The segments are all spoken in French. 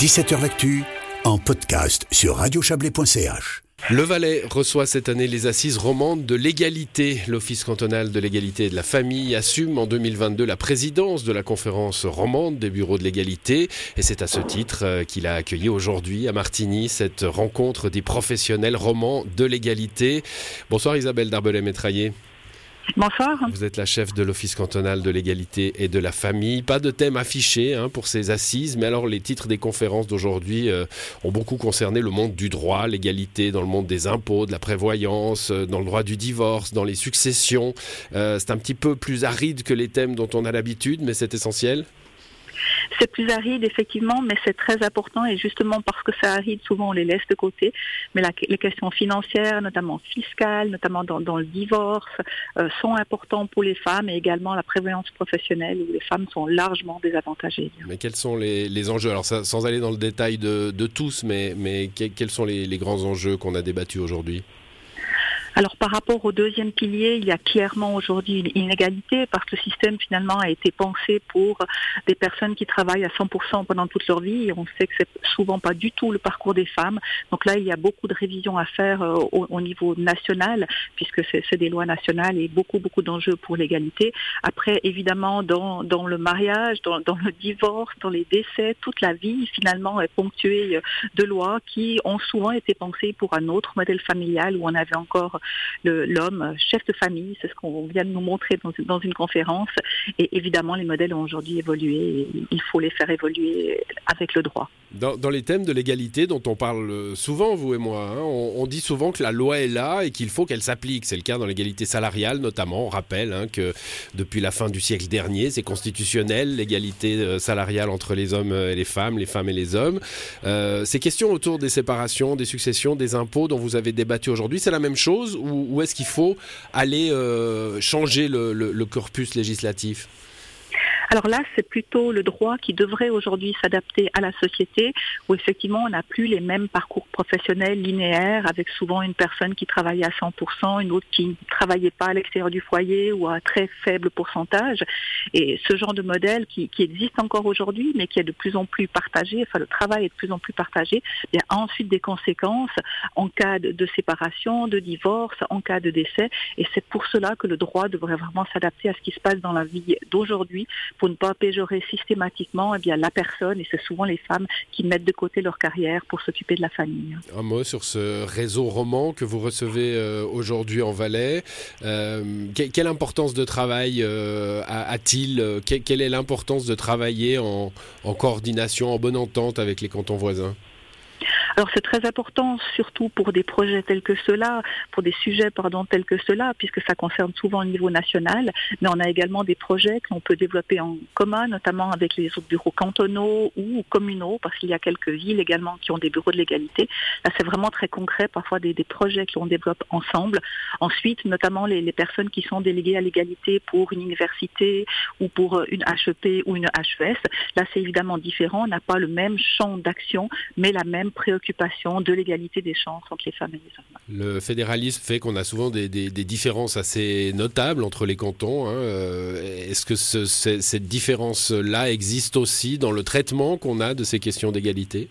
17h L'actu en podcast sur radiochablais.ch. Le Valais reçoit cette année les assises romandes de l'égalité. L'Office cantonal de l'égalité et de la famille assume en 2022 la présidence de la conférence romande des bureaux de l'égalité. Et c'est à ce titre euh, qu'il a accueilli aujourd'hui à Martigny cette rencontre des professionnels romans de l'égalité. Bonsoir Isabelle Darbelay-Métraillé. Bonsoir. Vous êtes la chef de l'Office cantonal de l'égalité et de la famille. Pas de thème affiché hein, pour ces assises, mais alors les titres des conférences d'aujourd'hui euh, ont beaucoup concerné le monde du droit, l'égalité dans le monde des impôts, de la prévoyance, euh, dans le droit du divorce, dans les successions. Euh, c'est un petit peu plus aride que les thèmes dont on a l'habitude, mais c'est essentiel. C'est plus aride, effectivement, mais c'est très important et justement parce que c'est aride, souvent on les laisse de côté. Mais les questions financières, notamment fiscales, notamment dans, le divorce, euh, sont importantes pour les femmes et également la prévoyance professionnelle où les femmes sont largement désavantagées. Mais quels sont les, enjeux? Alors, sans aller dans le détail de, tous, mais, mais quels sont les grands enjeux qu'on a débattus aujourd'hui? Alors par rapport au deuxième pilier, il y a clairement aujourd'hui une inégalité parce que le système finalement a été pensé pour des personnes qui travaillent à 100% pendant toute leur vie et on sait que c'est souvent pas du tout le parcours des femmes. Donc là, il y a beaucoup de révisions à faire euh, au, niveau national puisque c'est des lois nationales et beaucoup beaucoup d'enjeux pour l'égalité. Après, évidemment, dans, le mariage, dans, dans le divorce, dans les décès, toute la vie finalement est ponctuée de lois qui ont souvent été pensées pour un autre modèle familial où on avait encore l'homme chef de famille. C'est ce qu'on vient de nous montrer dans, une conférence. Et évidemment, les modèles ont aujourd'hui évolué. il faut les faire évoluer avec le droit. Dans, les thèmes de l'égalité dont on parle souvent, vous et moi, hein, on, dit souvent que la loi est là et qu'il faut qu'elle s'applique. C'est le cas dans l'égalité salariale notamment. On rappelle hein, que depuis la fin du siècle dernier, c'est constitutionnel, l'égalité euh, salariale entre les hommes et les femmes, les femmes et les hommes. Euh, ces questions autour des séparations, des successions, des impôts dont vous avez débattu aujourd'hui, c'est la même chose ou, est-ce qu'il faut aller euh, changer le corpus législatif? Alors là, c'est plutôt le droit qui devrait aujourd'hui s'adapter à la société, où effectivement on n'a plus les mêmes parcours professionnels linéaires, avec souvent une personne qui travaille à 100%, une autre qui ne travaillait pas à l'extérieur du foyer ou à très faible pourcentage. Et ce genre de modèle qui, existe encore aujourd'hui, mais qui est de plus en plus partagé, enfin le travail est de plus en plus partagé, il y a ensuite des conséquences en cas de séparation, de divorce, en cas de décès. Et c'est pour cela que le droit devrait vraiment s'adapter à ce qui se passe dans la vie d'aujourd'hui pour ne pas péjorer systématiquement eh bien, la personne, et c'est souvent les femmes qui mettent de côté leur carrière pour s'occuper de la famille. Un mot sur ce réseau roman que vous recevez euh, aujourd'hui en Valais. Euh, quelle importance de travail euh, a-t-il Quelle est l'importance de travailler en coordination, en bonne entente avec les cantons voisins? Alors c'est très important, surtout pour des projets tels que ceux-là, pour des sujets pardon tels que ceux-là, puisque ça concerne souvent le niveau national, mais on a également des projets qu'on peut développer en commun, notamment avec les autres bureaux cantonaux ou communaux, parce qu'il y a quelques villes également qui ont des bureaux de l'égalité. Là, c'est vraiment très concret, parfois des, projets que l'on développe ensemble. Ensuite, notamment les, les personnes qui sont déléguées à l'égalité pour une université ou pour une HEP ou une HES. Là, c'est évidemment différent. On n'a pas le même champ d'action, mais la même préoccupation de l'égalité des chances entre les femmes et les hommes. Le fédéralisme fait qu'on a souvent des, différences assez notables entre les cantons. Hein. Euh, est-ce que cette différence-là existe aussi dans le traitement qu'on a de ces questions d'égalité?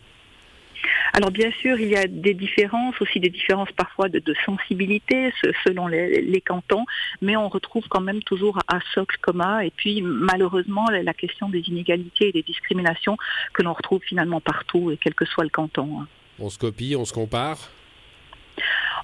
Alors bien sûr, il y a des différences, aussi des différences parfois de, sensibilité selon les, cantons, mais on retrouve quand même toujours un socle commun. Et puis malheureusement, la question des inégalités et des discriminations que l'on retrouve finalement partout, et quel que soit le canton. On se copie, on se compare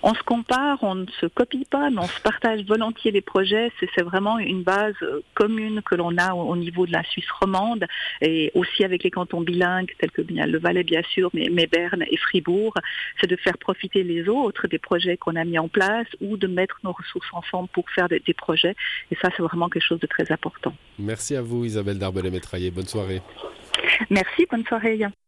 on se compare, on ne se copie pas, mais on se partage volontiers les projets. C'est vraiment une base euh, commune que l'on a au niveau de la Suisse romande et aussi avec les cantons bilingues tels que bien le Valais bien sûr, mais, Berne et Fribourg. C'est de faire profiter les autres des projets qu'on a mis en place ou de mettre nos ressources ensemble pour faire des, projets. Et ça, c'est vraiment quelque chose de très important. Merci à vous Isabelle Darbelet-Métraillé. Bonne soirée. Merci, bonne soirée.